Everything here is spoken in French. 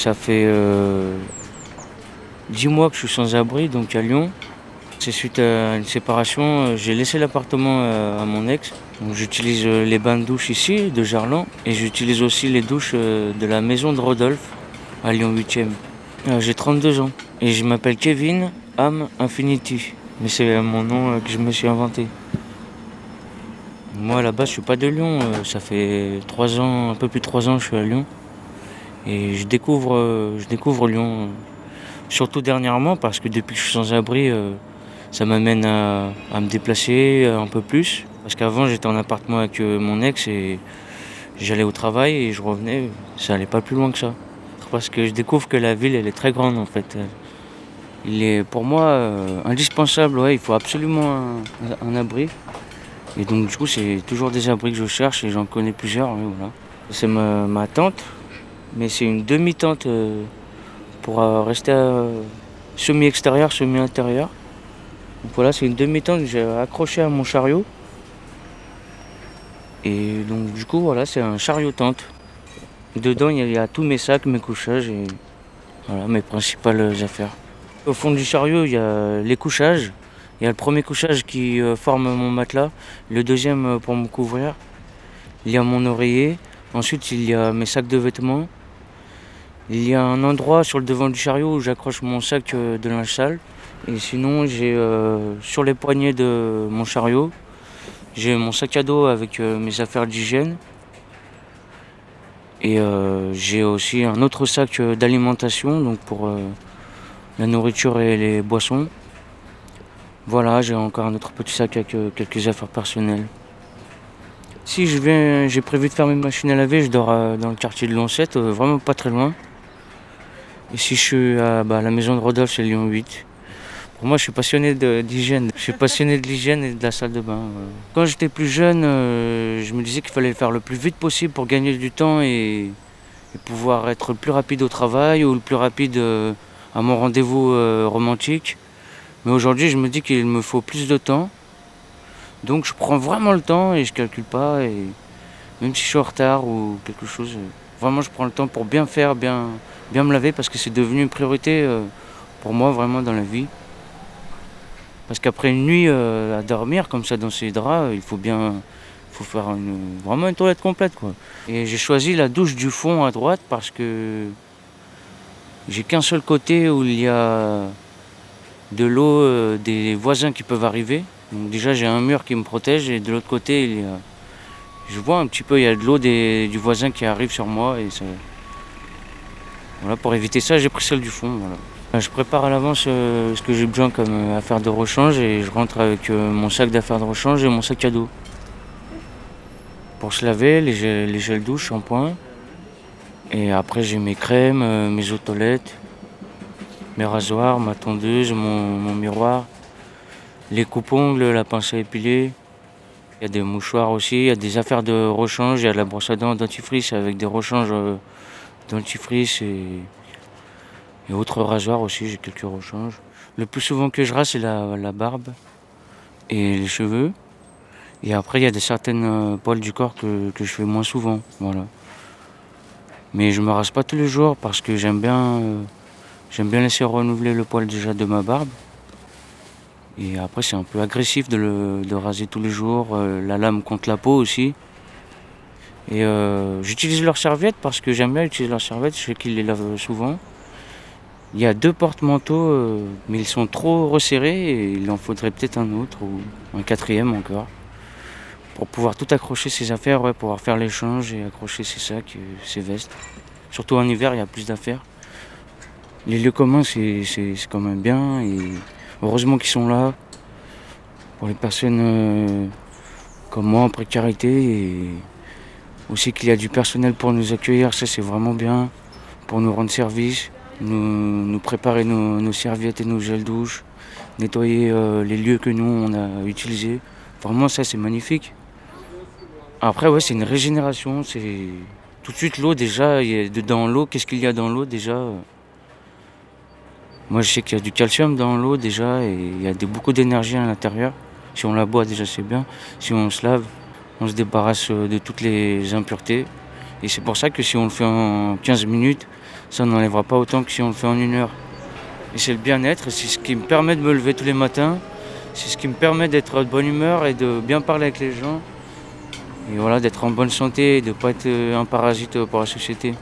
Ça fait euh, 10 mois que je suis sans abri, donc à Lyon. C'est suite à une séparation, euh, j'ai laissé l'appartement euh, à mon ex. J'utilise euh, les bains de douche ici, de Gerland, et j'utilise aussi les douches euh, de la maison de Rodolphe, à Lyon 8e. Euh, J'ai 32 ans, et je m'appelle Kevin Am Infinity. Mais c'est euh, mon nom euh, que je me suis inventé. Moi, là-bas, je suis pas de Lyon. euh, Ça fait 3 ans, un peu plus de 3 ans que je suis à Lyon. Et je découvre, je découvre Lyon. Surtout dernièrement, parce que depuis que je suis sans abri, euh, ça m'amène à, me déplacer un peu plus. Parce qu'avant, j'étais en appartement avec euh, mon ex et j'allais au travail et je revenais. Ça allait pas plus loin que ça. Parce que je découvre que la ville, elle est très grande en fait. Il est pour moi euh, indispensable. Ouais, il faut absolument un, abri. Et donc du coup, c'est toujours des abris que je cherche et j'en connais plusieurs. ouais, voilà. C'est ma, ma tente, mais c'est une demi-tente euh, pour euh, rester euh, semi-extérieur, semi-intérieur. Donc voilà, c'est une demi-tente que j'ai accrochée à mon chariot. Et donc du coup, voilà, c'est un chariot tente. Dedans, il y, a, tous mes sacs, mes couchages et voilà, mes principales affaires. Au fond du chariot, il y a les couchages. Il y a le premier couchage qui forme mon matelas, le deuxième pour me couvrir. Il y a mon oreiller. Ensuite, il y a mes sacs de vêtements. Il y a un endroit sur le devant du chariot où j'accroche mon sac euh, de linge sale. Et sinon, j'ai euh, sur les poignées de mon chariot, j'ai mon sac à dos avec euh, mes affaires d'hygiène. Et j'ai aussi un autre sac d'alimentation, donc pour la nourriture et les boissons. Voilà, j'ai encore un autre petit sac avec quelques affaires personnelles. Si je viens, j'ai prévu de faire mes machines à laver, je dors dans le quartier de Lancette, vraiment pas très loin. Si je suis à bah, la maison de Rodolphe, c'est Lyon 8. Pour moi, je suis passionné d'hygiène. Je suis passionné de l'hygiène et de la salle de bain. Quand j'étais plus jeune, euh, je me disais qu'il fallait le faire le plus vite possible pour gagner du temps et, et pouvoir être le plus rapide au travail ou le plus rapide euh, à mon rendez-vous euh, romantique. Mais aujourd'hui, je me dis qu'il me faut plus de temps. Donc je prends vraiment le temps et je calcule pas. Et même si je suis en retard ou quelque chose, vraiment je prends le temps pour bien faire, bien, bien me laver parce que c'est devenu une priorité euh, pour moi vraiment dans la vie. Parce qu'après une nuit euh, à dormir comme ça dans ses draps, il faut bien faut faire vraiment une toilette complète. Quoi. Et j'ai choisi la douche du fond à droite parce que j'ai qu'un seul côté où il y a de l'eau euh, des voisins qui peuvent arriver. Donc déjà j'ai un mur qui me protège et de l'autre côté je vois un petit peu il y a de l'eau du voisin qui arrive sur moi et. Pour éviter ça j'ai pris celle du fond. Je prépare à l'avance euh, ce que j'ai besoin comme euh, affaires de rechange et je rentre avec euh, mon sac d'affaires de rechange et mon sac à dos. Pour se laver, les gels, les gels douche, shampoing. Et après j'ai mes crèmes, mes eaux de toilette, mes rasoirs, ma tondeuse, mon, miroir, les coupes-ongles, la pince à épiler. Il y a des mouchoirs aussi, il y a des affaires de rechange, il y a de la brosse à dents dentifrice avec des rechanges dentifrice et, et autres rasoirs aussi, j'ai quelques rechanges. Le plus souvent que je rase, c'est la, barbe et les cheveux. Et après, il y a des certaines euh, poils du corps que, je fais moins souvent. Voilà. Mais je me rase pas tous les jours parce que j'aime bien, euh, bien laisser renouveler le poil déjà de ma barbe. Et après, c'est un peu agressif de le de raser tous les jours. euh, la lame contre la peau aussi. Et euh, j'utilise leurs serviettes parce que j'aime bien utiliser leurs serviettes. Je sais qu'ils les lavent souvent. Il y a deux porte-manteaux, euh, mais ils sont trop resserrés et il en faudrait peut-être un autre ou un quatrième encore. Pour pouvoir tout accrocher ses affaires, ouais, pouvoir faire l'échange et accrocher ses sacs, ses vestes. Surtout en hiver, il y a plus d'affaires. Les lieux communs, c'est quand même bien et heureusement qu'ils sont là pour les personnes euh, comme moi en précarité aussi qu'il y a du personnel pour nous accueillir, ça c'est vraiment bien, pour nous rendre service, nous, nous préparer nos, serviettes et nos gels douche, nettoyer euh, les lieux que nous on a utilisés. Vraiment ça c'est magnifique. Après ouais c'est une régénération, c'est tout de suite l'eau déjà, y a dans l'eau, qu'est-ce qu'il y a dans l'eau déjà? Moi je sais qu'il y a du calcium dans l'eau déjà et il y a beaucoup d'énergie à l'intérieur. Si on la boit déjà c'est bien, si on se lave on se débarrasse euh, de toutes les impuretés. Et c'est pour ça que si on le fait en 15 minutes, ça n'enlèvera pas autant que si on le fait en une heure. Et c'est le bien-être, c'est ce qui me permet de me lever tous les matins, c'est ce qui me permet d'être de bonne humeur et de bien parler avec les gens. Et voilà, d'être en bonne santé et de ne pas être un parasite pour la société.